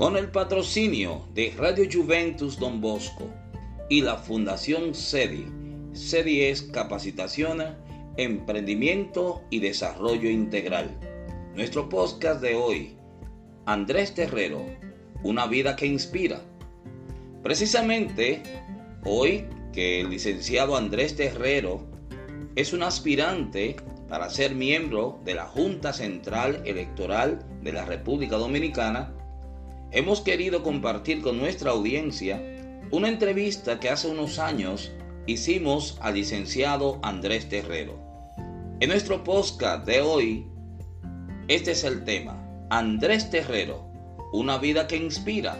con el patrocinio de Radio Juventus Don Bosco y la Fundación SEDI. SEDI es Capacitación, Emprendimiento y Desarrollo Integral. Nuestro podcast de hoy, Andrés Terrero, una vida que inspira. Precisamente hoy que el licenciado Andrés Terrero es un aspirante para ser miembro de la Junta Central Electoral de la República Dominicana, hemos querido compartir con nuestra audiencia una entrevista que hace unos años hicimos al licenciado Andrés Terrero. En nuestro podcast de hoy, este es el tema, Andrés Terrero, una vida que inspira.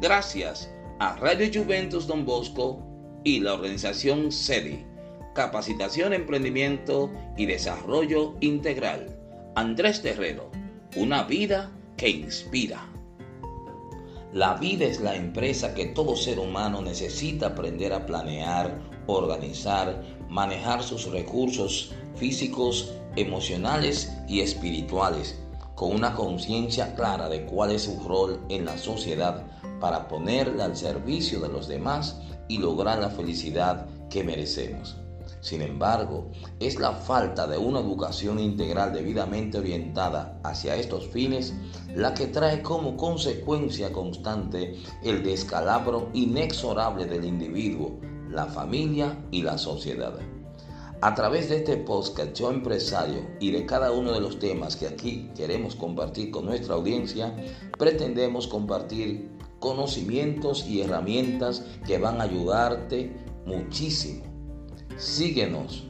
Gracias a Radio Juventus Don Bosco y la organización SEDI Capacitación, Emprendimiento y Desarrollo Integral. Andrés Terrero, una vida que inspira. La vida es la empresa que todo ser humano necesita aprender a planear, organizar, manejar sus recursos físicos, emocionales y espirituales, con una conciencia clara de cuál es su rol en la sociedad para ponerla al servicio de los demás y lograr la felicidad que merecemos. Sin embargo, es la falta de una educación integral debidamente orientada hacia estos fines la que trae como consecuencia constante el descalabro inexorable del individuo, la familia y la sociedad. A través de este podcast Yo Empresario y de cada uno de los temas que aquí queremos compartir con nuestra audiencia, pretendemos compartir conocimientos y herramientas que van a ayudarte muchísimo síguenos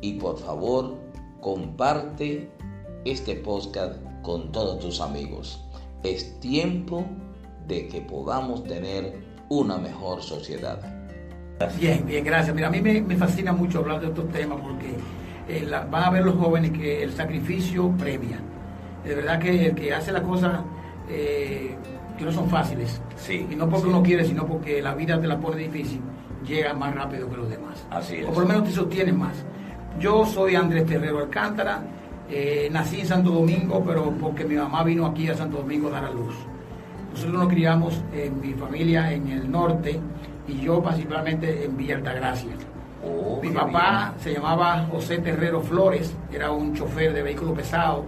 y por favor comparte este podcast con todos tus amigos. Es tiempo de que podamos tener una mejor sociedad. Bien, bien, gracias. Mira, a mí me, fascina mucho hablar de estos temas porque eh, van a ver los jóvenes que el sacrificio premia. De verdad que el que hace las cosas eh, que no son fáciles, sí, y no porque uno quiere, sino porque la vida te la pone difícil, llega más rápido que los demás. Así es. O por lo menos te sostienen más. Yo soy Andrés Terrero Alcántara, eh, nací en Santo Domingo, pero porque mi mamá vino aquí a Santo Domingo a dar a luz. Nosotros nos criamos en mi familia en el norte y yo principalmente en Villa Altagracia. Oh, mi papá se llamaba José Terrero Flores, era un chofer de vehículo pesado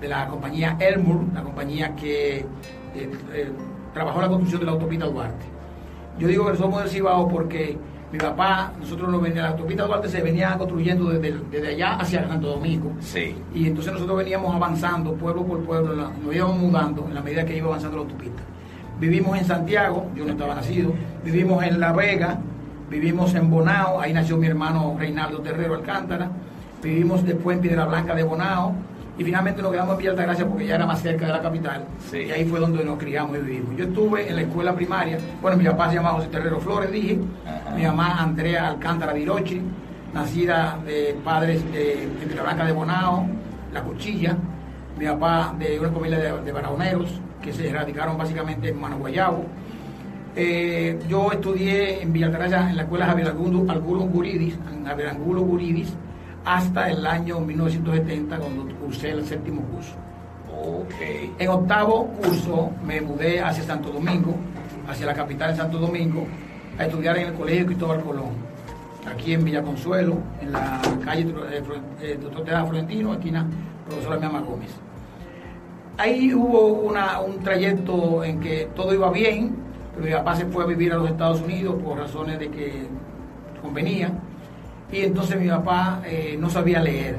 de la compañía Elmur, la compañía que eh, eh, trabajó la construcción de la autopista Duarte. Yo digo que somos del Cibao porque mi papá, nosotros nos venía, la autopista Duarte se venía construyendo desde, allá hacia Santo Domingo. Sí. Y entonces nosotros veníamos avanzando pueblo por pueblo, nos íbamos mudando en la medida que iba avanzando la autopista. Vivimos en Santiago, yo no estaba nacido, vivimos en La Vega, vivimos en Bonao, ahí nació mi hermano Reinaldo Terrero Alcántara, vivimos después en Piedra Blanca de Bonao, y finalmente nos quedamos en Villa Altagracia porque ya era más cerca de la capital. Y ahí fue donde nos criamos y vivimos. Yo estuve en la escuela primaria, bueno, mi papá se llamaba José Terrero Flores, dije, mi mamá Andrea Alcántara Virochi, nacida de padres de, de Blanca de Bonao, La Cuchilla, mi papá de una familia de, de barajoneros que se radicaron básicamente en Managuayabo. Eh, yo estudié en Villa Altagracia en la escuela Javier Angulo Guridis, en Javier Angulo Guridis, hasta el año 1970 cuando cursé el séptimo curso. Okay. En octavo curso me mudé hacia Santo Domingo, hacia la capital de Santo Domingo, a estudiar en el Colegio Cristóbal Colón, aquí en Villa Consuelo, en la calle eh, eh, Doctor Tejada Florentino, esquina Profesora Miama Gómez. Ahí hubo una, un trayecto en que todo iba bien, pero mi papá se fue a vivir a los Estados Unidos por razones de que convenía y entonces mi papá eh, no sabía leer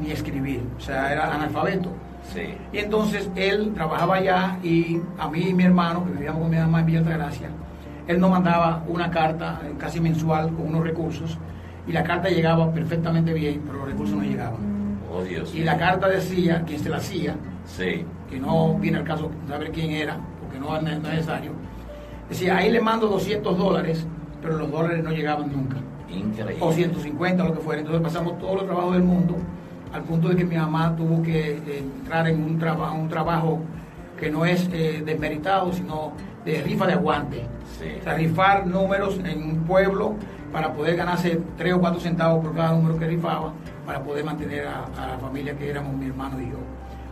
ni escribir, o sea, era analfabeto. Sí. Y entonces él trabajaba allá y a mí y mi hermano, que vivíamos con mi mamá en Villa Altagracia, él nos mandaba una carta eh, casi mensual con unos recursos y la carta llegaba perfectamente bien, pero los recursos no llegaban. Oh, Dios y la carta decía, quién se la hacía, sí. que no viene el caso saber quién era, porque no es necesario, decía, ahí le mando 200 dólares, pero los dólares no llegaban nunca. Increíble. O 150, lo que fuera. Entonces pasamos todos los trabajos del mundo, al punto de que mi mamá tuvo que eh, entrar en un, trabajo un trabajo que no es eh, desmeritado, sino de rifa de aguante. O sea, rifar números en un pueblo para poder ganarse 3 o 4 centavos por cada número que rifaba, para poder mantener a, la familia que éramos mi hermano y yo.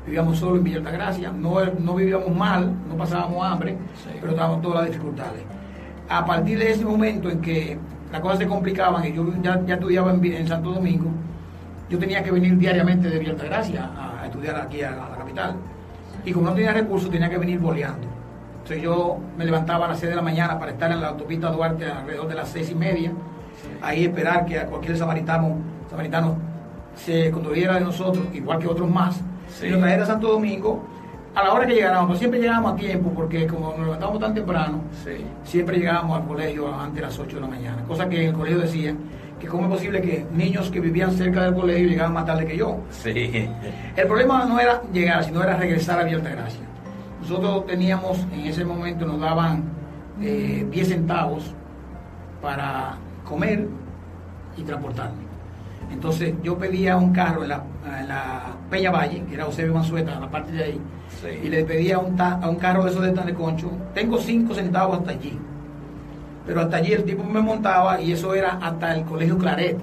vivíamos solo en Villa Altagracia, no, no vivíamos mal, no pasábamos hambre, pero estábamos todas las dificultades. A partir de ese momento en que las cosas se complicaban y yo ya, ya estudiaba en, Santo Domingo, yo tenía que venir diariamente de Villa Altagracia a, estudiar aquí a, la capital. Y como no tenía recursos, tenía que venir boleando. Entonces yo me levantaba a las 6 de la mañana para estar en la autopista Duarte alrededor de las 6 y media, ahí esperar que a cualquier samaritano, samaritano se conduciera de nosotros, igual que otros más, y nos trajera a Santo Domingo a la hora que llegáramos, pues siempre llegábamos a tiempo, porque como nos levantábamos tan temprano, siempre llegábamos al colegio antes de las 8 de la mañana, cosa que el colegio decía que cómo es posible que niños que vivían cerca del colegio llegaban más tarde que yo. Sí. El problema no era llegar, sino era regresar a Gracia. Nosotros teníamos, en ese momento nos daban 10 eh, centavos para comer y transportarme. Entonces yo pedía un carro en la, Peña Valle, que era Eusebio Mansueta, en la parte de ahí, y le pedía un a un carro de esos de tan de concho, tengo cinco centavos hasta allí. Pero hasta allí el tipo me montaba y eso era hasta el colegio Claret,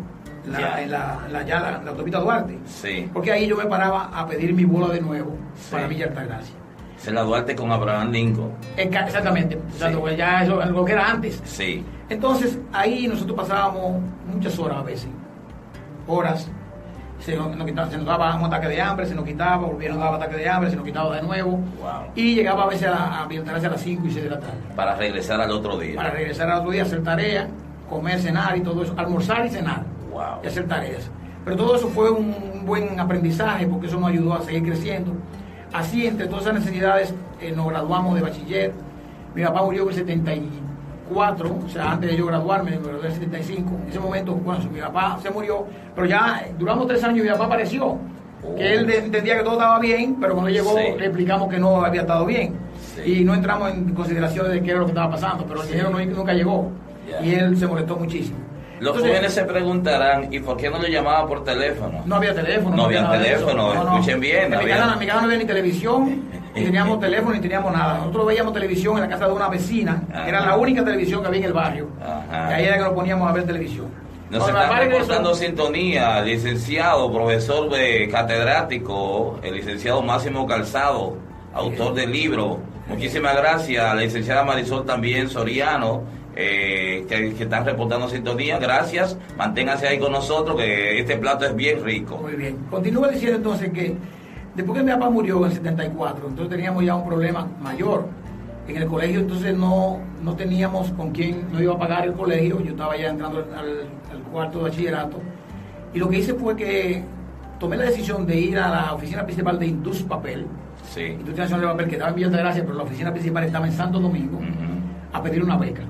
la, la, ya la, autopista Duarte. Sí. Porque ahí yo me paraba a pedir mi bola de nuevo para Villa Altagracia. Se la Duarte con Abraham Lincoln. Exactamente, pues ya eso lo que era antes. Sí. Entonces ahí nosotros pasábamos muchas horas a veces horas, se nos, nos daba un ataque de hambre, se nos quitaba, volvieron a dar ataque de hambre, se nos quitaba de nuevo. Y llegaba a veces a, a, a las 5 y 6 de la tarde. Para regresar al otro día. Para regresar al otro día, hacer tarea, comer, cenar y todo eso, almorzar y cenar. Y hacer tareas. Pero todo eso fue un, buen aprendizaje porque eso nos ayudó a seguir creciendo. Así, entre todas esas necesidades, eh, nos graduamos de bachiller. Mi papá murió en el 73 cuatro, o sea, antes de yo graduarme, en el 75, en ese momento, bueno, mi papá se murió, pero ya duramos tres años y mi papá apareció. Que él entendía que todo estaba bien, pero cuando llegó le explicamos que no había estado bien. Y no entramos en consideración de qué era lo que estaba pasando, pero el dinero nunca llegó. Y él se molestó muchísimo. Los jóvenes se preguntarán, ¿y por qué no lo llamaba por teléfono? No había teléfono. No, había teléfono, escuchen bien. En, mi casa, no había ni televisión, ni teníamos teléfono, ni teníamos nada. Nosotros veíamos televisión en la casa de una vecina, que era la única televisión que había en el barrio. Y ahí era que nos poníamos a ver televisión. Nos está reportando sintonía, licenciado, profesor de catedrático, el licenciado Máximo Calzado, autor del libro. Muchísimas gracias, la licenciada Marisol también, Soriano, eh, que, están reportando sintonía. Gracias, manténgase ahí con nosotros, que este plato es bien rico. Muy bien. Continúa diciendo entonces que después que mi papá murió en el 74, entonces teníamos ya un problema mayor. En el colegio entonces no, no teníamos con quién no iba a pagar el colegio, yo estaba ya entrando al, cuarto de bachillerato. Y lo que hice fue que tomé la decisión de ir a la oficina principal de Indus Papel. Sí. Industria Nacional de Papel, que estaba en Villa de Gracia, pero la oficina principal estaba en Santo Domingo, a pedir una beca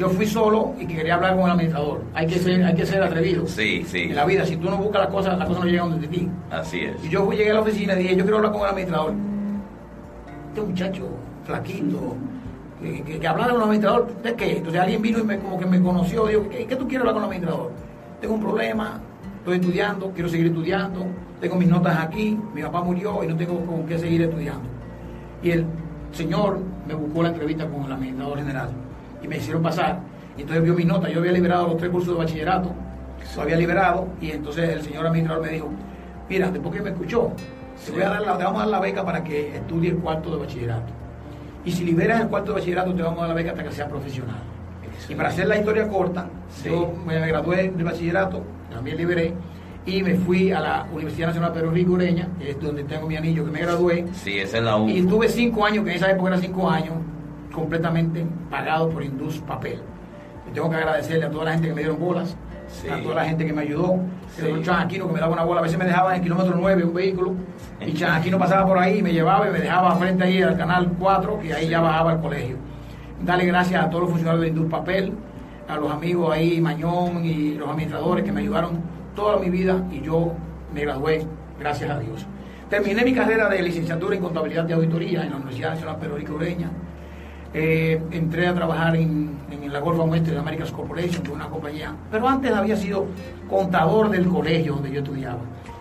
yo fui solo y que quería hablar con el administrador. Hay que ser, hay que ser atrevido. Sí, sí. En la vida, si tú no buscas las cosas, las cosas no llegan donde ti. Así es. Y yo fui, llegué a la oficina y dije, yo quiero hablar con el administrador. Este muchacho, flaquito, que, que, hablara con el administrador, ¿de qué? Entonces alguien vino y me, como que me conoció, dijo, ¿qué, ¿qué tú quieres hablar con el administrador? Tengo un problema, estoy estudiando, quiero seguir estudiando, tengo mis notas aquí, mi papá murió y no tengo con qué seguir estudiando. Y el señor me buscó la entrevista con el administrador general y me hicieron pasar. Y entonces vio mi nota, yo había liberado los tres cursos de bachillerato, lo había liberado, y entonces el señor administrador me dijo, mira, después que me escuchó, te, voy a dar la, vamos a dar la beca para que estudie el cuarto de bachillerato. Y si liberas el cuarto de bachillerato, te vamos a dar la beca hasta que sea profesional. Y para hacer la historia corta, yo me gradué de bachillerato, también liberé, y me fui a la Universidad Nacional Pedro Rico Ureña, que es donde tengo mi anillo, que me gradué. Sí, esa es la U. Y tuve cinco años, que en esa época eran cinco años, completamente pagado por Indus Papel. Y tengo que agradecerle a toda la gente que me dieron bolas, a toda la gente que me ayudó, sí. el Aquino que me daba una bola, a veces me dejaba en el kilómetro 9 un vehículo, y Chan Aquino pasaba por ahí, me llevaba y me dejaba frente ahí al canal 4, y ahí ya bajaba al colegio. Dale gracias a todos los funcionarios de Indus Papel, a los amigos ahí, Mañón y los administradores que me ayudaron toda mi vida y yo me gradué, gracias a Dios. Terminé mi carrera de licenciatura en contabilidad de auditoría en la Universidad Nacional Pedro Ureña eh, entré a trabajar en, la Golfa Oeste de Americas Corporation, que es una compañía, pero antes había sido contador del colegio donde yo estudiaba.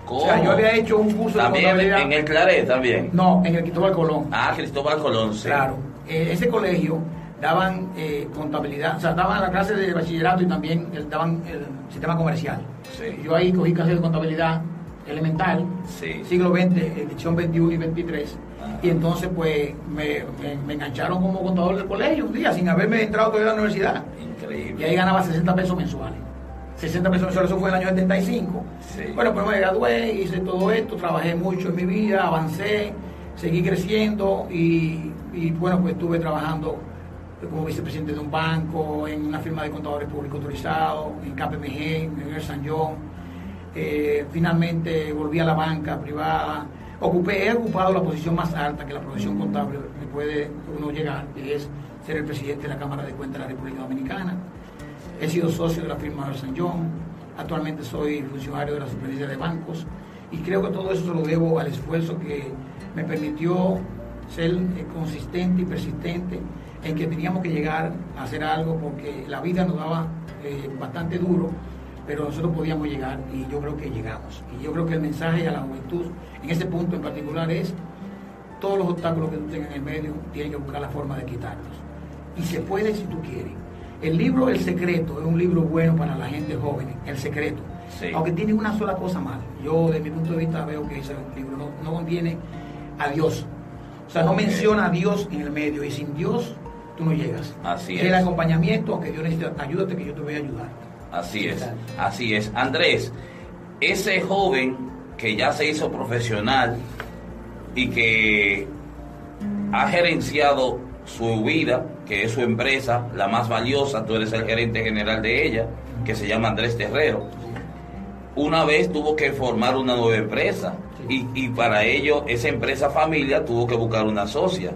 O sea, yo había hecho un curso de contabilidad. ¿En el Claret también? No, en el Cristóbal Colón. Ah, Cristóbal Colón, sí. Claro. Eh, ese colegio daban eh, contabilidad, o sea, daban la clase de bachillerato y también daban el sistema comercial. Yo ahí cogí clases de contabilidad elemental, Sí. siglo XX, edición 21 y 23. Ajá. Y entonces, pues, me, me- me engancharon como contador del colegio un día, sin haberme entrado todavía a la universidad. Y Increíble. ahí ganaba 60 pesos mensuales. 60 pesos mensuales, eso fue en el año 75. Sí. Bueno, pues me gradué, hice todo esto, trabajé mucho en mi vida, avancé, seguí creciendo y, y, bueno, pues estuve trabajando como vicepresidente de un banco, en una firma de contadores públicos autorizados, en KPMG, en el San John. Eh, finalmente volví a la banca privada. Ocupé, he ocupado la posición más alta que la profesión contable me puede uno llegar, que es ser el presidente de la Cámara de Cuentas de la República Dominicana. He sido socio de la firma de San John, actualmente soy funcionario de la Superintendencia de Bancos y creo que todo eso se lo debo al esfuerzo que me permitió ser eh, consistente y persistente en que teníamos que llegar a hacer algo porque la vida nos daba eh, bastante duro, pero nosotros podíamos llegar y yo creo que llegamos. Y yo creo que el mensaje a la juventud en ese punto en particular es todos los obstáculos que tú tengas en el medio, tienes que buscar la forma de quitarlos. Y se puede si tú quieres. El libro El Secreto es un libro bueno para la gente joven, El Secreto. Sí. Aunque tiene una sola cosa mal. Yo, de mi punto de vista, veo que ese libro no, no contiene a Dios. O sea, no menciona a Dios en el medio. Y sin Dios, tú no llegas. Así El es. acompañamiento, aunque Dios necesita, ayúdate que yo te voy a ayudar. Así es, así es. Andrés, ese joven que ya se hizo profesional y que ha gerenciado su vida, que es su empresa, la más valiosa, tú eres el gerente general de ella, que se llama Andrés Terrero, una vez tuvo que formar una nueva empresa y, y para ello esa empresa familia tuvo que buscar una socia.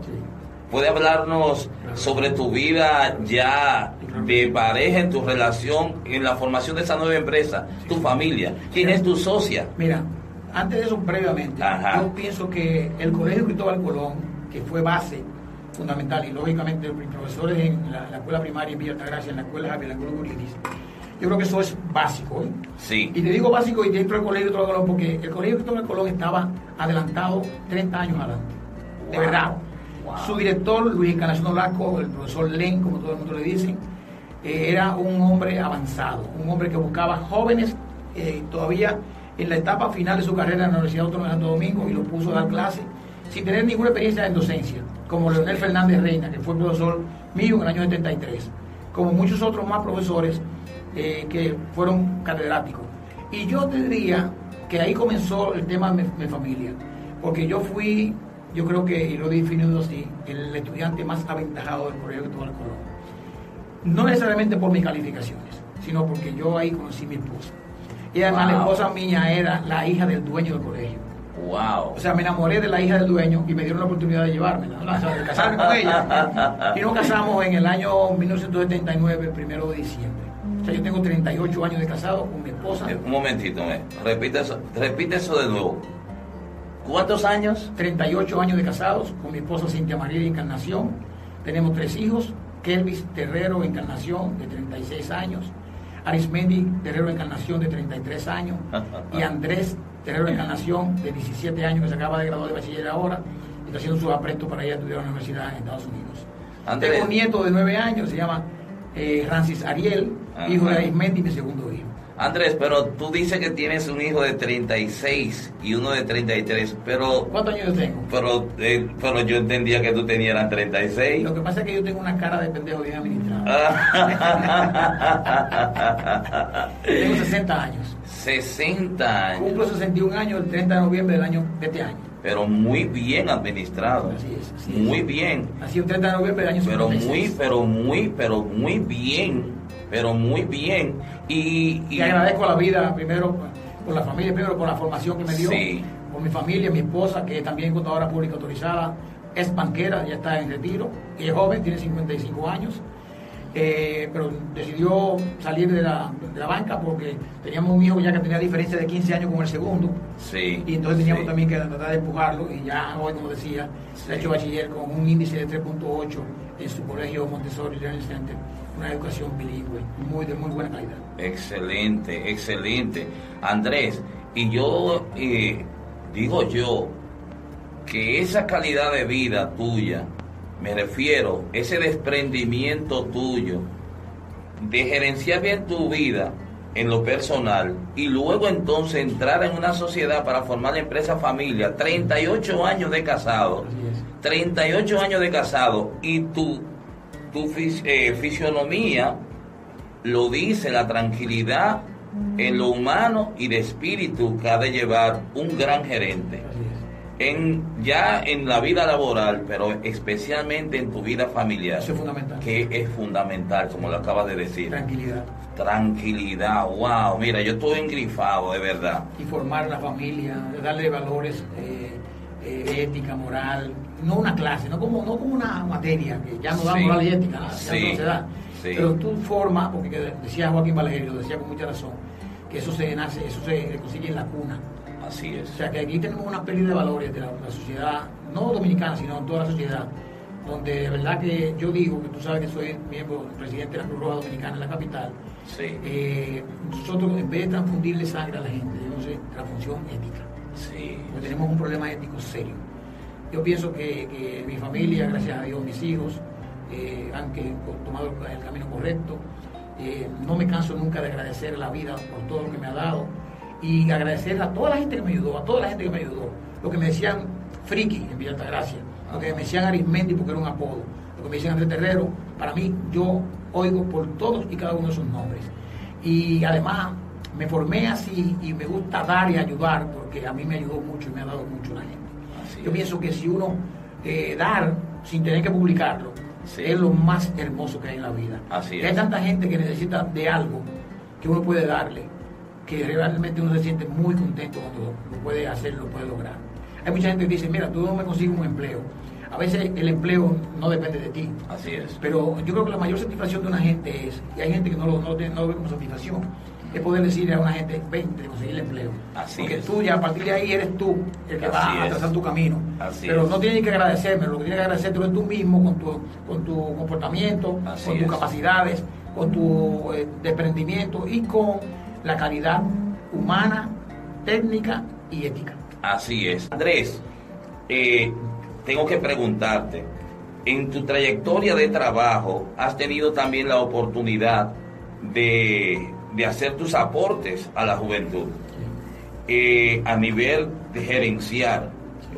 ¿Puede hablarnos sobre tu vida ya de pareja, en tu relación, en la formación de esa nueva empresa, tu familia? ¿Quién es tu socia? Mira, antes de eso, previamente, Ajá. yo pienso que el Colegio Cristóbal Colón, que fue base fundamental, y lógicamente los profesores en la, la escuela primaria en Villa Altagracia, en la escuela Javier Angulo Gurilis, yo creo que eso es básico. ¿eh? Sí. Y te digo básico y dentro del Colegio Cristóbal Colón porque el Colegio Cristóbal Colón estaba adelantado 30 años adelante. De verdad. Wow. Su director, Luis Encarnación Olasco, el profesor Len, como todo el mundo le dice, era un hombre avanzado, un hombre que buscaba jóvenes eh, todavía en la etapa final de su carrera en la Universidad Autónoma de Santo Domingo y lo puso a dar clases sin tener ninguna experiencia en docencia, como Leonel Fernández Reina, que fue profesor mío en el año 73, como muchos otros más profesores eh, que fueron catedráticos. Y yo te diría que ahí comenzó el tema de mi, mi familia, porque yo fui, yo creo que, y lo he definido así, el estudiante más aventajado del Colegio Cristóbal Colón. No necesariamente por mis calificaciones, sino porque yo ahí conocí a mi esposa. Y además la esposa mía era la hija del dueño del colegio. Wow. O sea, me enamoré de la hija del dueño y me dieron la oportunidad de llevármela, ¿no? o sea, de casarme con ella. Y nos casamos en el año 1979, primero de diciembre. O sea, yo tengo 38 años de casado con mi esposa. Un momentito, me. Repite eso, repite eso de nuevo. ¿Cuántos años? 38 años de casados con mi esposa Cintia María de Encarnación. Tenemos tres hijos, Kelvis Terrero Encarnación de 36 años, Arismendi Terrero Encarnación de 33 años y Andrés Terrero Encarnación de 17 años que se acaba de graduar de bachiller ahora y está haciendo sus aprestos para ir a estudiar a la universidad en Estados Unidos. Andrés. Tengo un nieto de 9 años, se llama eh, Francis Ariel, hijo de. Arismendi, mi segundo hijo. Andrés, pero tú dices que tienes un hijo de 36 y uno de 33, pero ¿Cuántos años yo tengo? pero eh, pero yo entendía que tú tenías eran 36. Lo que pasa es que yo tengo una cara de pendejo bien administrada. Tengo 60 años. 60 años, Cumplo 61 años el 30 de noviembre del año de este año. pero muy bien administrado. Así es, así es. Muy bien. Así el 30 de noviembre del año Pero 56. muy, pero muy, pero muy bien. Pero muy bien. Y, Y agradezco la vida primero por la familia, primero por la formación que me dio, Sí. por mi familia, mi esposa, que también es contadora pública autorizada, es banquera, ya está en retiro, y es joven, tiene 55 años, eh, pero decidió salir de la, de la banca porque teníamos un hijo ya que tenía diferencia de 15 años con el segundo, Sí. y entonces teníamos sí. también que tratar de empujarlo, y ya hoy, como decía, se ha hecho bachiller con un índice de 3.8 en su colegio Montessori Learning Center, una educación bilingüe, muy de muy buena calidad. Excelente, excelente. Andrés, y yo eh, digo yo que esa calidad de vida tuya, me refiero, ese desprendimiento tuyo, de gerenciar bien tu vida en lo personal y luego entonces entrar en una sociedad para formar la empresa familia, 38 años de casado, 38 años de casado y tu, tu eh, fisionomía lo dice, la tranquilidad en lo humano y de espíritu que ha de llevar un gran gerente. En, ya en la vida laboral, pero especialmente en tu vida familiar. Eso es fundamental. Que es fundamental, como lo acabas de decir. Tranquilidad. Tranquilidad, wow, mira, yo estoy engrifado, de verdad. Y formar la familia, darle valores, eh, eh, ética, moral, no una clase, no como, no como una materia, que ya no da moral y ética, ya no se da. Pero tú formas, porque decía Joaquín Valerio, lo decía con mucha razón, que eso se nace, eso se consigue en la cuna. Así es. O sea que aquí tenemos una pérdida de valores de la, sociedad, no dominicana, sino en toda la sociedad, donde de verdad que yo digo, que tú sabes que soy miembro, presidente de la Cruz Roja Dominicana en la capital, sí. Eh, nosotros en vez de transfundirle sangre a la gente, debemos hacer transfusión ética. Sí. Porque tenemos un problema ético serio. Yo pienso que, que mi familia, gracias a Dios, mis hijos, eh, han tomado el camino correcto. Eh, no me canso nunca de agradecer la vida por todo lo que me ha dado y agradecer a toda la gente que me ayudó, a toda la gente que me ayudó. Lo que me decían Friki en Villa Altagracia, lo que me decían Arismendi porque era un apodo, lo que me decían Andrés Terrero, para mí yo oigo por todos y cada uno de esos nombres. Y además me formé así y me gusta dar y ayudar porque a mí me ayudó mucho y me ha dado mucho la gente. Yo pienso que si uno eh, dar sin tener que publicarlo, es lo más hermoso que hay en la vida. Así Hay tanta gente que necesita de algo que uno puede darle, que realmente uno se siente muy contento cuando lo puede hacer, lo puede lograr. Hay mucha gente que dice, mira, tú no me consigues un empleo. A veces el empleo no depende de ti. Así es. Pero yo creo que la mayor satisfacción de una gente es, y hay gente que no lo, no, no lo ve como satisfacción, es poder decirle a una gente, vente, conseguir el empleo. Así Porque tú ya a partir de ahí eres tú el que va a trazar tu camino. Así Pero no tienes que agradecerme, lo que tienes que agradecer tú es tú mismo con tu, con tu comportamiento, con tus capacidades, con tu eh, desprendimiento y con la calidad humana, técnica y ética. Así es. Andrés, eh, tengo que preguntarte, en tu trayectoria de trabajo has tenido también la oportunidad de de hacer tus aportes a la juventud eh, a nivel de gerenciar,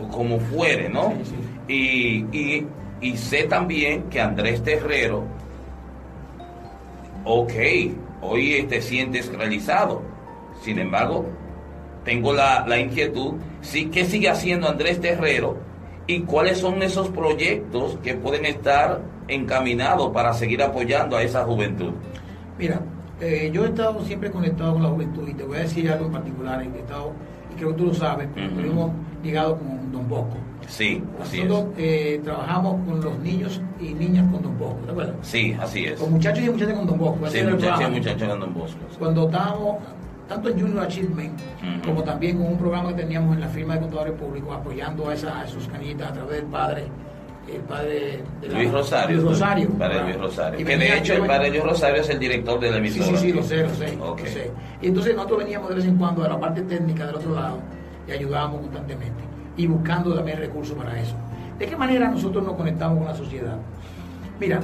o como fuere, ¿no? Y, y, sé también que Andrés Terrero, ok, hoy te sientes realizado, sin embargo, tengo la, la inquietud, sí, ¿qué sigue haciendo Andrés Terrero? ¿Y cuáles son esos proyectos que pueden estar encaminados para seguir apoyando a esa juventud? Mira, eh, yo he estado siempre conectado con la juventud y te voy a decir algo en particular, he estado, y creo que tú lo sabes, porque estuvimos ligados con Don Bosco. Sí, así Nosotros eh, trabajamos con los niños y niñas con Don Bosco, ¿de acuerdo? Sí, así es. Con muchachos y muchachas con Don Bosco. Sí, muchachos y muchachas con Don Bosco. Cuando estábamos, tanto en Junior Achievement, como también con un programa que teníamos en la firma de contadores públicos, apoyando a, esa, a esos canitas a través del padre el padre de Luis Rosario. Luis Rosario. Padre Luis Rosario. que de hecho el padre Luis Rosario es el director de la emisora. Sí, sí, sí, lo sé, lo sé, lo sé. Y entonces nosotros veníamos de vez en cuando a la parte técnica del otro lado y ayudábamos constantemente y buscando también recursos para eso. ¿De qué manera nosotros nos conectamos con la sociedad? Mira,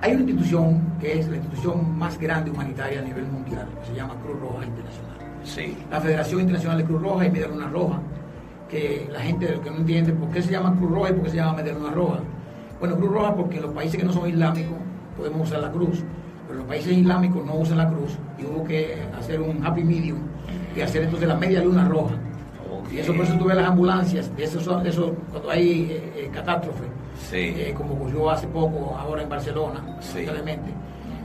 hay una institución que es la institución más grande humanitaria a nivel mundial, que se llama Cruz Roja Internacional. Sí. La Federación Internacional de Cruz Roja y Media Luna Roja que la gente que no entiende por qué se llama Cruz Roja y por qué se llama Media Roja. Bueno, Cruz Roja porque en los países que no son islámicos podemos usar la cruz, pero los países islámicos no usan la cruz y hubo que hacer un happy medium y hacer entonces la media luna roja. Y eso por eso tuve las ambulancias, eso, eso cuando hay eh, eh, catástrofe, eh, como ocurrió hace poco ahora en Barcelona, lamentablemente,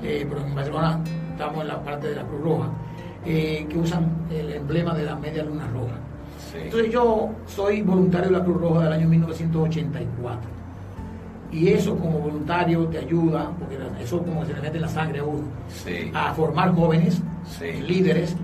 pero en Barcelona estamos en la parte de la Cruz Roja, que usan el emblema de la media luna roja. Entonces yo soy voluntario de la Cruz Roja del año 1984. Y eso como voluntario te ayuda, porque eso como se le mete la sangre a uno, a formar jóvenes, líderes,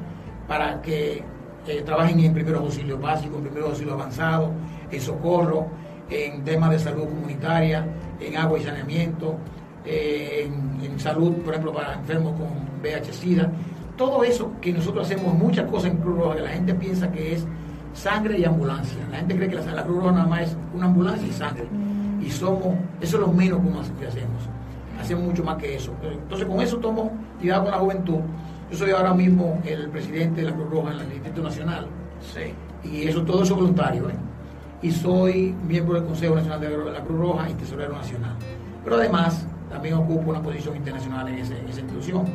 para que eh, trabajen en primeros auxilios básicos, en primeros auxilios avanzados, en socorro, en temas de salud comunitaria, en agua y saneamiento, eh, en, salud, por ejemplo, para enfermos con VIH-Sida. Todo eso que nosotros hacemos, muchas cosas en Cruz Roja, que la gente piensa que es sangre y ambulancia. La gente cree que la, Cruz Roja nada más es una ambulancia y sangre. Y somos, eso es lo menos que hacemos. Hacemos mucho más que eso. Entonces con eso tomo cuidado con la juventud Yo soy ahora mismo el presidente de la Cruz Roja en el Distrito Nacional. Sí. Y eso todo eso voluntario, ¿eh? Y soy miembro del Consejo Nacional de la Cruz Roja y tesorero nacional. Pero además, también ocupo una posición internacional en, esa institución.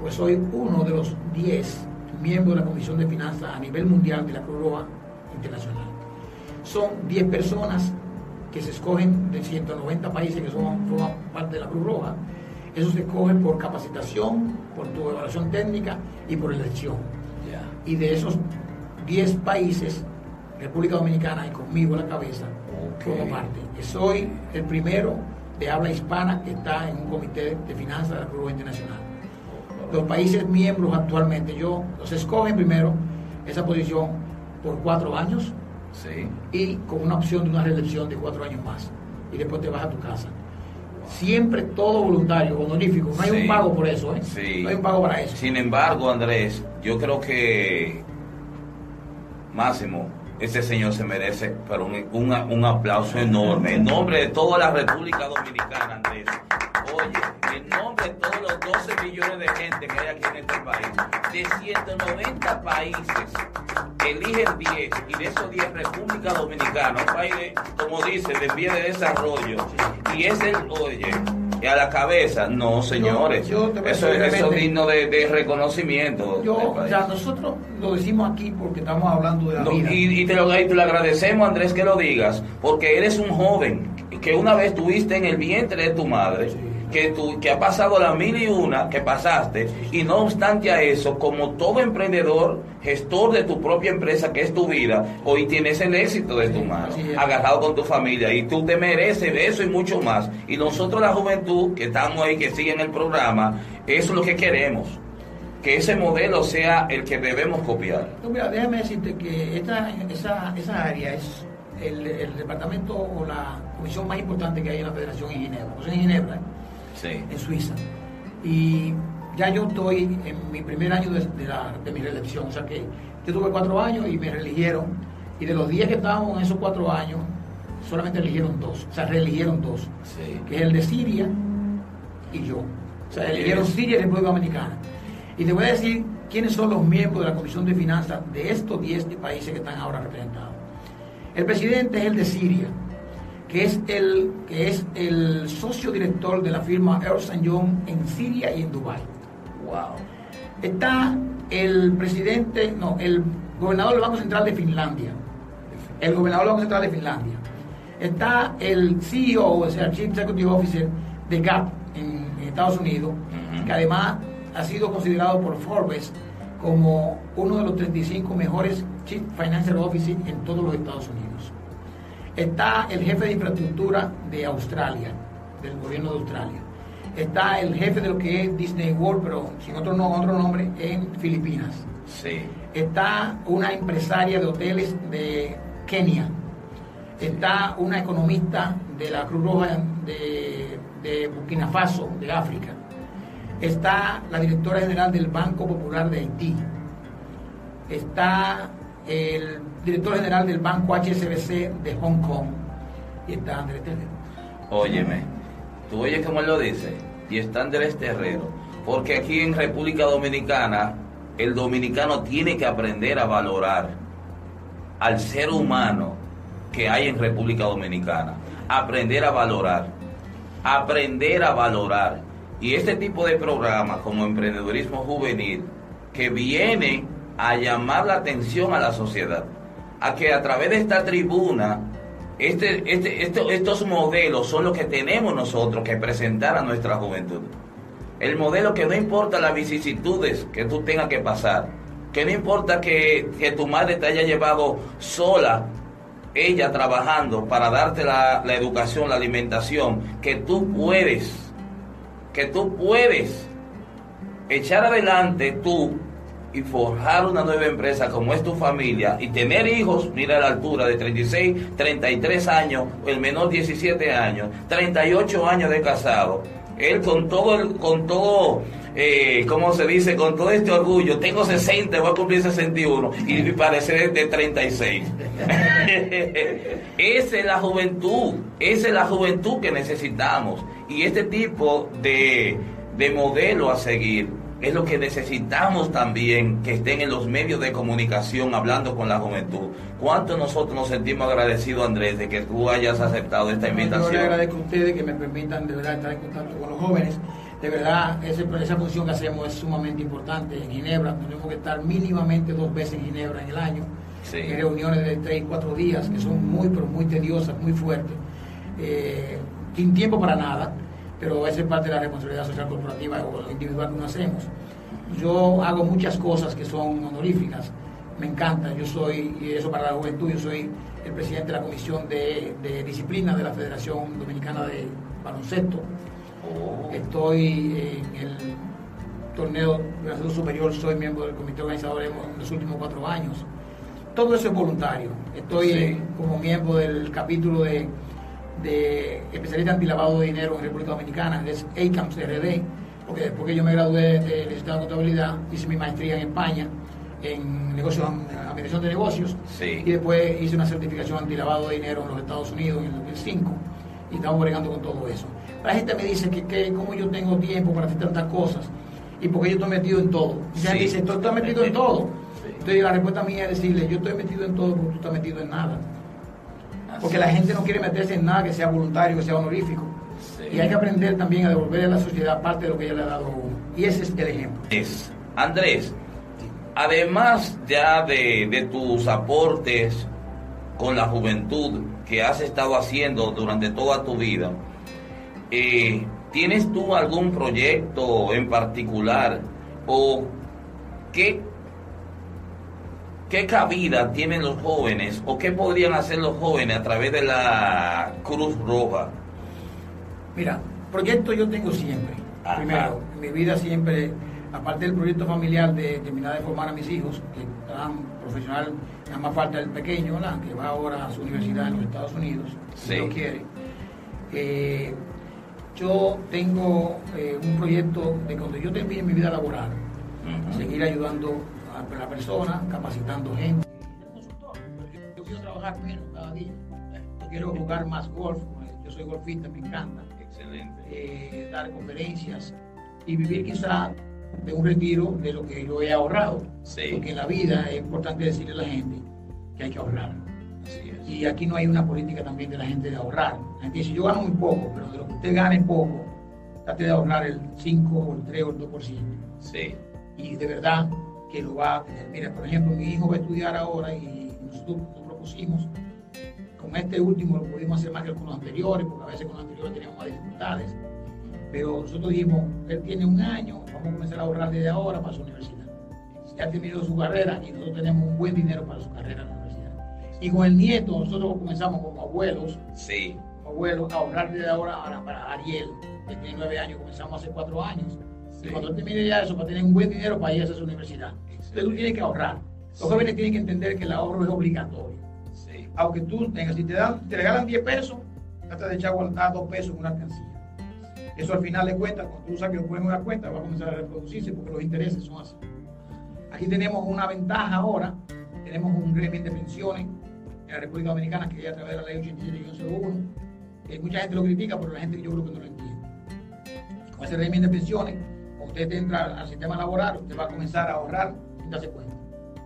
Pues soy uno de los 10 miembros de la Comisión de Finanzas a nivel mundial de la Cruz Roja Internacional. Son 10 personas que se escogen de 190 países que son, forman parte de la Cruz Roja. Eso se escoge por capacitación, por tu evaluación técnica y por elección. Y de esos 10 países, República Dominicana y conmigo a la cabeza, como parte. Soy el primero de habla hispana que está en un comité de finanzas de la Cruz Internacional. Los países miembros actualmente, yo los escogen primero esa posición por cuatro años y con una opción de una reelección de cuatro años más. Y después te vas a tu casa. Siempre todo voluntario, honorífico. No hay un pago por eso, ¿eh? No hay un pago para eso. Sin embargo, Andrés, yo creo que Máximo, ese señor se merece pero un, un, aplauso enorme. En nombre de toda la República Dominicana, Andrés. Oye, en nombre de todos los 12 millones de gente que hay aquí en este país, de 190 países, eligen 10 y de esos 10 República Dominicana, un país, como dice, de pie de desarrollo. Y es el, oye, y a la cabeza. No, señores. eso, es digno de, reconocimiento. Yo, o sea, nosotros lo decimos aquí porque estamos hablando de la vida. Y, te, lo, agradecemos, Andrés, que lo digas, porque eres un joven que una vez estuviste en el vientre de tu madre que, tú, que ha pasado la mil y una que pasaste, y no obstante a eso, como todo emprendedor, gestor de tu propia empresa, que es tu vida, hoy tienes el éxito de tu mano, agarrado con tu familia, y tú te mereces eso y mucho más. Y nosotros, la juventud, que estamos ahí, que siguen el programa, eso es lo que queremos. Que ese modelo sea el que debemos copiar. mira, déjame decirte que esta, esa, esa área es el, el, departamento o la comisión más importante que hay en la federación en Ginebra. Pues en Ginebra, en Suiza. Y ya yo estoy en mi primer año de, mi reelección, o sea que yo tuve cuatro años y me reeligieron, y de los días que estábamos en esos cuatro años, solamente eligieron dos, o sea, reeligieron dos, que es el de Siria y yo. O sea, eligieron Siria y República Dominicana. Y te voy a decir quiénes son los miembros de la Comisión de Finanzas de estos 10 países que están ahora representados. El presidente es el de Siria, que es el, que es el socio director de la firma Ernst Young en Siria y en Dubái. Wow. Está el presidente, no, el gobernador del Banco Central de Finlandia. El gobernador del Banco Central de Finlandia. Está el CEO, o sea, el Chief Executive Officer de GAP en, Estados Unidos, que además ha sido considerado por Forbes como uno de los 35 mejores Chief Financial Officers en todos los Estados Unidos. Está el jefe de infraestructura de Australia, del gobierno de Australia. Está el jefe de lo que es Disney World, pero sin otro, otro nombre, en Filipinas. Sí. Está una empresaria de hoteles de Kenia. Está una economista de la Cruz Roja de, de Burkina Faso, de África. Está la directora general del Banco Popular de Haití. Está el director general del Banco HSBC de Hong Kong, y está Andrés Terrero. Óyeme, tú oyes cómo él lo dice, y está Andrés Terrero, porque aquí en República Dominicana, el dominicano tiene que aprender a valorar al ser humano que hay en República Dominicana, aprender a valorar, aprender a valorar. Y este tipo de programas como emprendedurismo juvenil, que viene a llamar la atención a la sociedad, a que a través de esta tribuna, este, este, estos modelos son los que tenemos nosotros que presentar a nuestra juventud. El modelo que no importa las vicisitudes que tú tengas que pasar, que no importa que, tu madre te haya llevado sola, ella trabajando para darte la, la educación, la alimentación, que tú puedes, que tú puedes echar adelante tú y forjar una nueva empresa como es tu familia y tener hijos, mira la altura de 36, 33 años, el menor 17 años, 38 años de casado. Él con todo, el, con todo, eh, ¿cómo se dice? Con todo este orgullo, tengo 60, voy a cumplir 61 y parecer de 36. esa es la juventud, esa es la juventud que necesitamos y este tipo de, de modelo a seguir es lo que necesitamos también que estén en los medios de comunicación hablando con la juventud. ¿Cuánto nosotros nos sentimos agradecidos, Andrés, de que tú hayas aceptado esta invitación? Yo le agradezco a ustedes que me permitan de verdad estar en contacto con los jóvenes. De verdad, esa función que hacemos es sumamente importante. En Ginebra tenemos que estar mínimamente dos veces en Ginebra en el año. En reuniones de tres cuatro días que son muy, pero muy tediosas, muy fuertes. Eh, sin tiempo para nada pero esa es parte de la responsabilidad social corporativa o individual que uno hacemos. Yo hago muchas cosas que son honoríficas, me encanta, yo soy, y eso para la juventud, yo soy el presidente de la Comisión de, Disciplina de la Federación Dominicana de Baloncesto. Oh. Estoy en el torneo de la superior, soy miembro del comité organizador en los últimos cuatro años. Todo eso es voluntario. Estoy como miembro del capítulo de de especialista antilavado de dinero en República Dominicana, es ACAMS RD, porque después que yo me gradué de licenciado de contabilidad, hice mi maestría en España en negocios, administración de negocios, y después hice una certificación antilavado de dinero en los Estados Unidos en el 2005, y estamos bregando con todo eso. La gente me dice que, que cómo yo tengo tiempo para hacer tantas cosas, y porque yo estoy metido en todo. Y gente dice, tú estás metido en todo. Entonces la respuesta mía es decirle, yo estoy metido en todo porque tú estás metido en nada porque la gente no quiere meterse en nada que sea voluntario, que sea honorífico. Y hay que aprender también a devolver a la sociedad parte de lo que ella le ha dado a uno. Y ese es el ejemplo. Es. Andrés, además ya de, tus aportes con la juventud que has estado haciendo durante toda tu vida, eh, ¿tienes tú algún proyecto en particular o qué ¿Qué cabida tienen los jóvenes o qué podrían hacer los jóvenes a través de la Cruz Roja? Mira, proyecto yo tengo siempre. Primero, en mi vida siempre, aparte del proyecto familiar de terminar de formar a mis hijos, que están profesional, nada más falta el pequeño, que va ahora a su universidad en los Estados Unidos, si lo quiere. Eh, yo tengo eh, un proyecto de cuando yo termine mi vida laboral, seguir ayudando la persona, capacitando gente. Yo, quiero trabajar menos cada día. Yo quiero jugar más golf. Yo soy golfista, me encanta. Excelente. Eh, dar conferencias y vivir quizá de un retiro de lo que yo he ahorrado. Porque en la vida es importante decirle a la gente que hay que ahorrar. Y aquí no hay una política también de la gente de ahorrar. La gente dice, yo gano muy poco, pero de lo que usted gane poco, trate de ahorrar el 5 o el 3 o el 2%. Sí. Y de verdad, que lo va a tener. Mira, por ejemplo, mi hijo va a estudiar ahora y nosotros nos propusimos, con este último lo pudimos hacer más que con los anteriores, porque a veces con los anteriores teníamos más dificultades. Pero nosotros dijimos, él tiene un año, vamos a comenzar a ahorrar desde ahora para su universidad. Ya ha terminado su carrera y nosotros tenemos un buen dinero para su carrera en la universidad. Y con el nieto, nosotros comenzamos como abuelos, sí. como abuelos, a ahorrar desde ahora para, para Ariel, que tiene nueve años, comenzamos hace cuatro años y cuando termine ya eso, para tener un buen dinero para ir a esa universidad. Entonces tú tienes que ahorrar. Los jóvenes tienen que entender que el ahorro es obligatorio. Aunque tú tengas, si te, dan, te regalan 10 pesos, trata de echar a 2 pesos en una alcancía. Eso al final de cuentas, cuando tú sabes que pones una cuenta, va a comenzar a reproducirse porque los intereses son así. Aquí tenemos una ventaja ahora, tenemos un régimen de pensiones en la República Dominicana que ya a través de la ley 87 que mucha gente lo critica, pero la gente yo creo que no lo entiende. con ese régimen de pensiones, usted entra al sistema laboral, usted va a comenzar a ahorrar sin darse cuenta.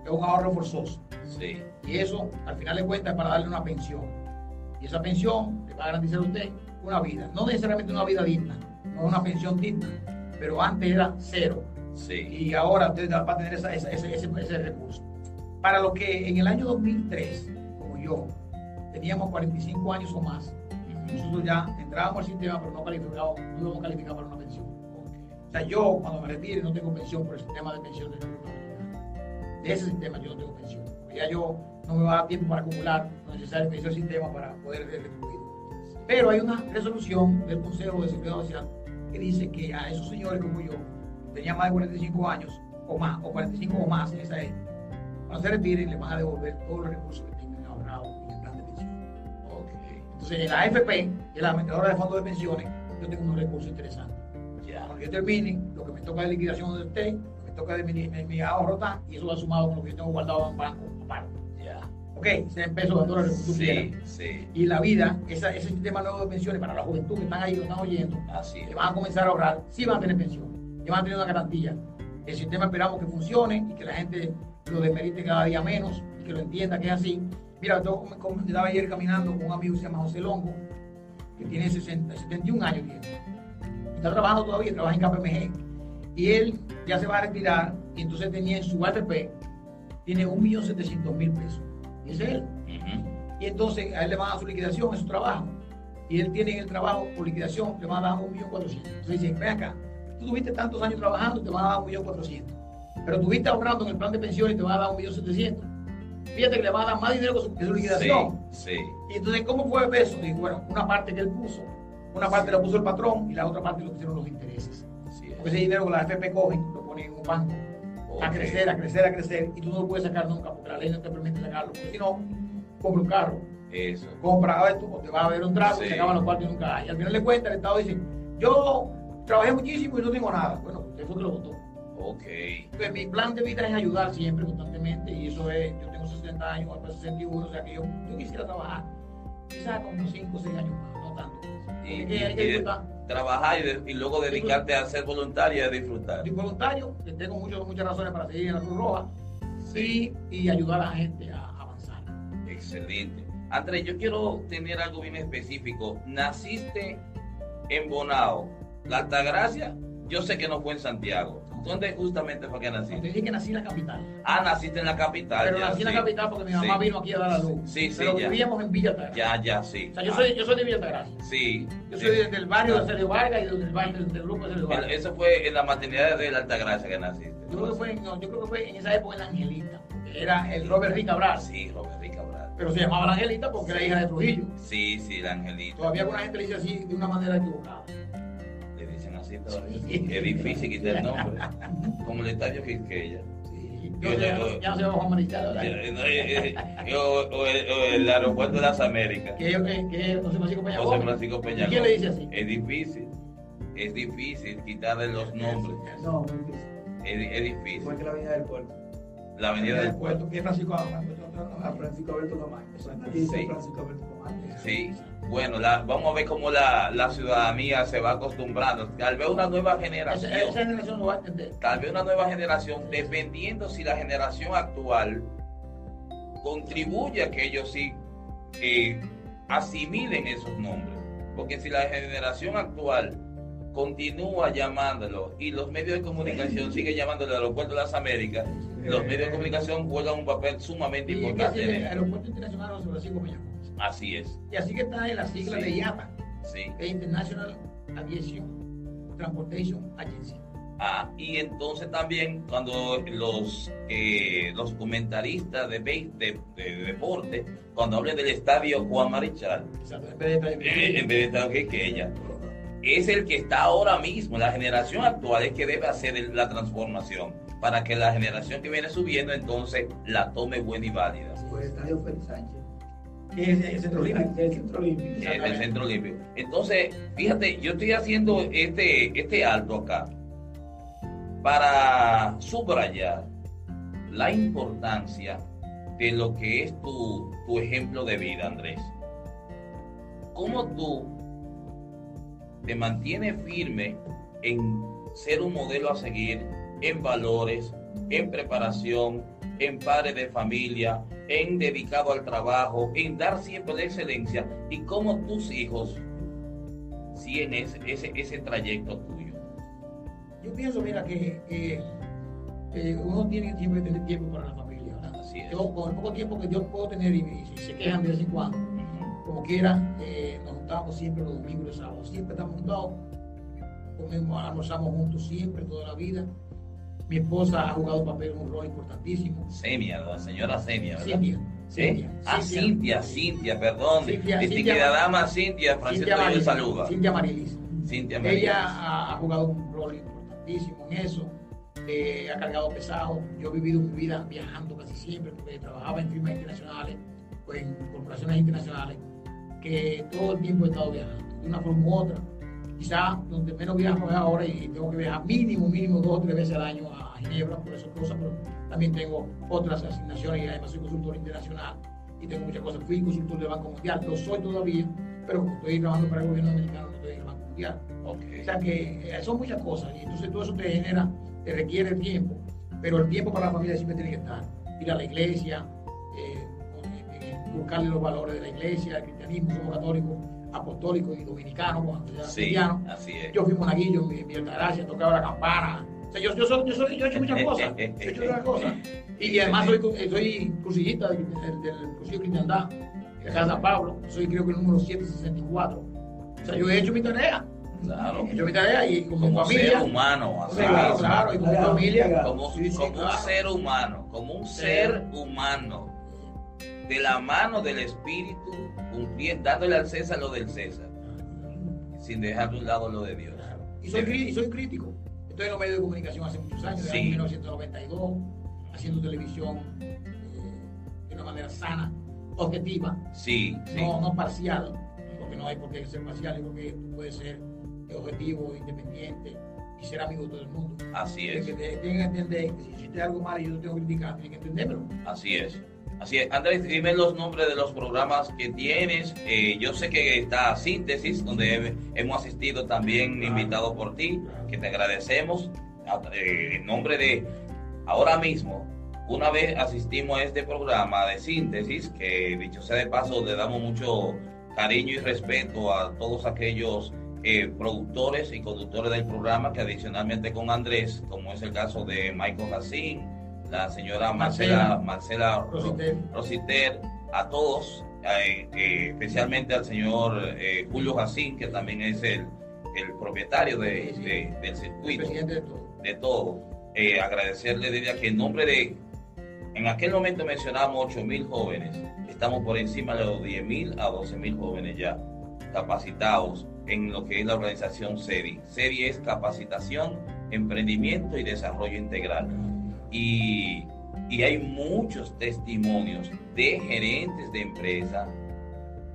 Es un ahorro forzoso. Sí. Y eso, al final de cuentas, es para darle una pensión. Y esa pensión le va a garantizar a usted una vida. No necesariamente una vida digna, no una pensión digna, pero antes era cero. Sí. Y ahora usted va a tener ese, ese, recurso. Para lo que en el año 2003, como yo, teníamos 45 años o más, nosotros ya entrábamos al sistema, pero no calificábamos, no calificar para una sea, yo cuando me retire no tengo pensión por el sistema de pensión de De ese sistema yo no tengo pensión. Ya yo no me va a dar tiempo para acumular lo necesario que hizo el sistema para poder retribuir. Pero hay una resolución del Consejo de Seguridad Social que dice que a esos señores como yo, tenían más de 45 años o más, o 45 o más en esa época, cuando se retiren les van a devolver todos los recursos que tengan ahorrados en el plan de pensión. Entonces en la AFP, que es la administradora de fondos de pensiones, yo tengo unos recursos interesantes cuando yo termine, lo que me toca de liquidación de usted, me toca de mi, ahorro, y eso va sumado con lo que yo tengo guardado en banco aparte. Ya. Ok, 100 pesos de dólares. Sí, sí. Y la vida, ese sistema nuevo de pensiones para la juventud que están ahí, lo están oyendo, Así que van a comenzar a ahorrar, sí van a tener pensión, que van a tener una garantía. El sistema esperamos que funcione y que la gente lo demerite cada día menos y que lo entienda que es así. Mira, yo estaba ayer caminando con un amigo que se llama José Longo, que tiene 60, 71 años. Está trabajando todavía, trabaja en KPMG. Y él ya se va a retirar y entonces tenía en su ATP, tiene 1.700.000 pesos. Y es él. Y entonces a él le van a dar su liquidación en su trabajo. Y él tiene en el trabajo por liquidación, le van a dar 1.400.000. Entonces dice, ven acá, tú tuviste tantos años trabajando y te van a dar 1.400.000. Pero tuviste ahorrando en el plan de pensiones y te van a dar 1.700.000. Fíjate que le van a dar más dinero que su, liquidación. Sí, Y entonces, ¿cómo fue eso? Y bueno, una parte que él puso, una parte la puso el patrón y la otra parte lo pusieron los intereses. Porque ese dinero que la FP cogen, lo ponen en un banco. A crecer, a crecer, a crecer. Y tú no lo puedes sacar nunca porque la ley no te permite sacarlo. Porque si no, compra un carro. Eso. Compra esto, o te va a ver un trago y se acaban los cuartos y nunca hay. Y al final de cuentas, el Estado dice: Yo trabajé muchísimo y no tengo nada. Bueno, usted fue que lo votó. Ok. Pues mi plan de vida es ayudar siempre, constantemente. Y eso es: yo tengo 60 años, después 61, o sea que yo, yo quisiera trabajar. Quizás como 5 o 6 años más, Y, trabajar y, luego dedicarte a ser voluntario y a disfrutar. Soy voluntario, tengo muchas razones para seguir en la Cruz Roja sí. y, ayudar a la gente a avanzar. Excelente. Andrés, yo quiero tener algo bien específico. Naciste en Bonao, La Altagracia, yo sé que no fue en Santiago. ¿Dónde justamente fue que naciste? Te dije que nací en la capital. Ah, naciste en la capital. Pero nací en la capital porque mi mamá vino aquí a dar la luz. Sí, sí. Pero vivíamos en Villa Ya, ya, sí. O sea, yo, soy, yo soy de Villa Altagracia. Sí. Yo soy del barrio de Sergio Vargas y del, barrio, del, grupo de Sergio Vargas. Eso fue en la maternidad de la Altagracia que naciste. Yo creo que, fue, no, yo creo que fue en esa época en la Angelita. Era el Robert Rick Cabral. Sí, Robert Rick Cabral. Pero se llamaba la Angelita porque era hija de Trujillo. Sí, sí, la Angelita. Todavía alguna gente le dice así de una manera equivocada. Es difícil quitar el nombre. Como el estadio Quisqueya. ya, se va a Juan O, el, aeropuerto de las Américas. Que, que, José Francisco Peña José Francisco Peña ¿Quién le dice así? Es difícil. Es difícil quitarle los nombres. No, es, es difícil. Igual que la avenida del puerto. La avenida del puerto. Que es Francisco, Francisco Alberto Tomás. Sí. Francisco Alberto Sí. Bueno, vamos a ver cómo la, ciudadanía se va acostumbrando. Tal vez una nueva generación. Tal vez una nueva generación, dependiendo si la generación actual contribuye a que ellos sí eh, asimilen esos nombres. Porque si la generación actual continúa llamándolo y los medios de comunicación siguen llamándolo el aeropuerto de las Américas, los medios de comunicación juegan un papel sumamente importante. El aeropuerto internacional Así es. Y así que está en la sigla de IATA, sí. que es International Aviation Transportation Agency. Ah, y entonces también cuando los eh, los comentaristas de, de, de, deporte, cuando hablen del estadio Juan Marichal, en vez de estadio que, que ella, es el que está ahora mismo, la generación actual es que debe hacer la transformación para que la generación que viene subiendo entonces la tome buena y válida. Pues estadio Félix Sánchez el centro olímpico. El centro olímpico. El centro olímpico. Entonces, fíjate, yo estoy haciendo este, este alto acá para subrayar la importancia de lo que es tu, tu ejemplo de vida, Andrés. ¿Cómo tú te mantienes firme en ser un modelo a seguir en valores, en preparación, en padre de familia, en dedicado al trabajo, en dar siempre la excelencia y cómo tus hijos siguen ese, ese, ese trayecto tuyo. Yo pienso, mira, que, uno tiene siempre que tener tiempo para la familia. Yo, con el poco tiempo que yo puedo tener y, se quejan de vez en cuando, como quiera, eh, nos juntamos siempre los domingos y los sábados. Siempre estamos juntados, comemos, almorzamos juntos siempre, toda la vida mi esposa ha jugado un papel, un rol importantísimo. Semia, la señora Semia, ¿verdad? Cintia. Ah, Cintia, Cintia, perdón. Cintia, Cintia, dama Cintia, Francisco, yo saluda. Cintia Marilis. Cintia Marilis. Ella ha, jugado un rol importantísimo en eso. Eh, ha cargado pesado. Yo he vivido mi vida viajando casi siempre porque trabajaba en firmas internacionales, pues en corporaciones internacionales, que todo el tiempo he estado viajando, de una forma u otra quizá donde menos viajo es ahora y tengo que viajar mínimo, mínimo dos o tres veces al año a Ginebra por esas cosas, pero también tengo otras asignaciones y además soy consultor internacional y tengo muchas cosas. Fui consultor del Banco Mundial, lo soy todavía, pero estoy trabajando para el gobierno americano, no estoy en el Banco Mundial. O sea que eh, son muchas cosas y entonces todo eso te genera te requiere tiempo, pero el tiempo para la familia siempre tiene que estar. Ir a la iglesia, eh, eh, buscarle los valores de la iglesia, el cristianismo, somos católicos, apostólicos y dominicanos, cuando sí, Así es. Yo fui monaguillo, mi, mi gracia, tocaba la campana. O sea, yo, yo, soy, yo, soy, yo he hecho muchas cosas. he hecho muchas cosas. Y, además soy, soy crucillista del, del, del Crucillo Cristiandad, de Casa Pablo. Soy creo que el número 764. O sea, yo he hecho mi tarea. Claro. Yo mi tarea y como, como familia. ser humano. Así claro, claro, y como familia. Como, sí, sí, como claro. un ser humano, como un ser humano. De la mano del Espíritu, dándole al César lo del César. Sin dejar de un lado lo de Dios. Y soy, soy crítico. Estoy en los medios de comunicación hace muchos años, desde 1992, haciendo televisión eh, de una manera sana, objetiva. Sí, no, no parcial, porque no hay por qué ser parcial, yo creo que tú puedes ser objetivo, independiente y ser amigo de todo el mundo. Así es. Tienen que entender que si hiciste algo mal y yo te tengo que criticar, tienen que entendérmelo. Así es. Así es. Andrés, dime los nombres de los programas que tienes. Eh, yo sé que está Síntesis, donde hemos asistido también claro. invitado por ti, que te agradecemos. Eh, en nombre de ahora mismo, una vez asistimos a este programa de Síntesis, que dicho sea de paso, le damos mucho cariño y respeto a todos aquellos eh, productores y conductores del programa que adicionalmente con Andrés, como es el caso de Michael Racine, la señora Marcela, Marcela Rositer, Rositer a todos, eh, eh, especialmente al señor eh, Julio Jacín, que también es el, el propietario de, sí, sí. De, del circuito, de todo. De todo. agradecerle desde aquí en nombre de, en aquel momento mencionamos 8 mil jóvenes, estamos por encima de los 10 mil a 12 mil jóvenes ya capacitados en lo que es la organización SEDI. SEDI es capacitación, emprendimiento y desarrollo integral. Y, y hay muchos testimonios de gerentes de empresa,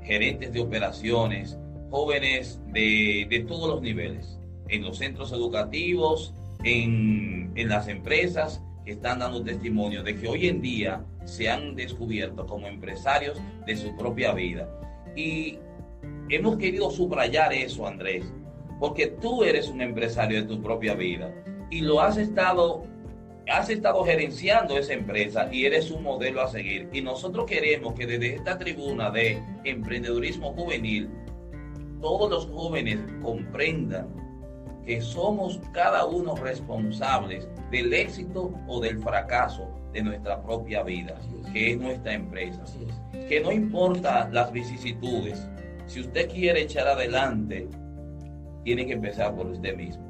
gerentes de operaciones, jóvenes de, de todos los niveles, en los centros educativos, en, en las empresas, que están dando testimonio de que hoy en día se han descubierto como empresarios de su propia vida. Y hemos querido subrayar eso, Andrés, porque tú eres un empresario de tu propia vida y lo has estado has estado gerenciando esa empresa y eres un modelo a seguir. Y nosotros queremos que desde esta tribuna de emprendedurismo juvenil, todos los jóvenes comprendan que somos cada uno responsables del éxito o del fracaso de nuestra propia vida, que es nuestra empresa. Que no importa las vicisitudes, si usted quiere echar adelante, tiene que empezar por usted mismo.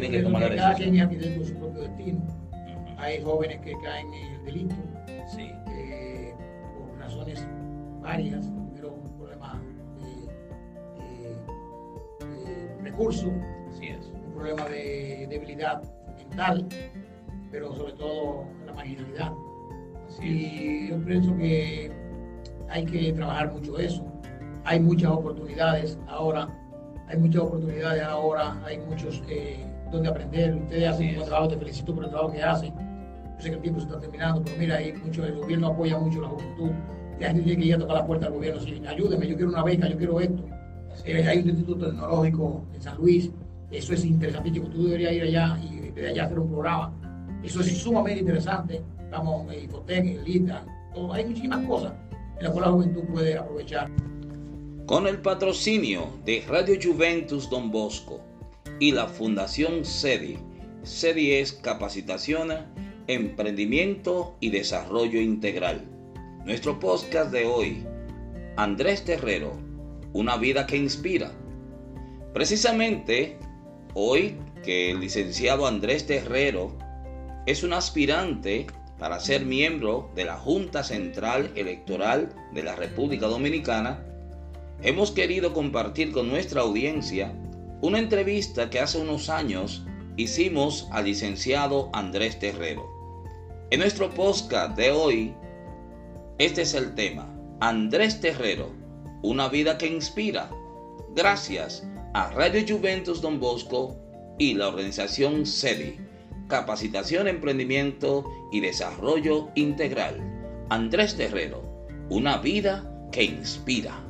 Tiene que tomar la decisión. Cada quien arquitecto de su propio destino. Uh -huh. Hay jóvenes que caen en el delito sí. eh, por razones varias. Primero, un problema de, de, de recursos, Así es. un problema de debilidad mental, pero sobre todo la marginalidad. Así y yo pienso que hay que trabajar mucho eso hay muchas oportunidades ahora, hay muchas oportunidades ahora, hay muchos eh, donde aprender. Ustedes hacen un buen trabajo, te felicito por el trabajo que hacen. Yo sé que el tiempo se está terminando, pero mira, hay mucho, el gobierno apoya mucho la juventud. La gente tiene que ir a tocar la puerta del gobierno, sí, ayúdeme, yo quiero una beca, yo quiero esto. Eh, hay un instituto tecnológico en San Luis, eso es interesantísimo, tú deberías ir allá y de allá hacer un programa. Eso es sumamente interesante. Estamos en Infotec, en LITA, hay muchísimas cosas en las cuales la juventud puede aprovechar con el patrocinio de Radio Juventus Don Bosco y la Fundación SEDI. SEDI es Capacitación, Emprendimiento y Desarrollo Integral. Nuestro podcast de hoy, Andrés Terrero, una vida que inspira. Precisamente hoy que el licenciado Andrés Terrero es un aspirante para ser miembro de la Junta Central Electoral de la República Dominicana, hemos querido compartir con nuestra audiencia una entrevista que hace unos años hicimos al licenciado Andrés Terrero. En nuestro podcast de hoy, este es el tema, Andrés Terrero, una vida que inspira, gracias a Radio Juventus Don Bosco y la organización SEDI, Capacitación, Emprendimiento y Desarrollo Integral. Andrés Terrero, una vida que inspira.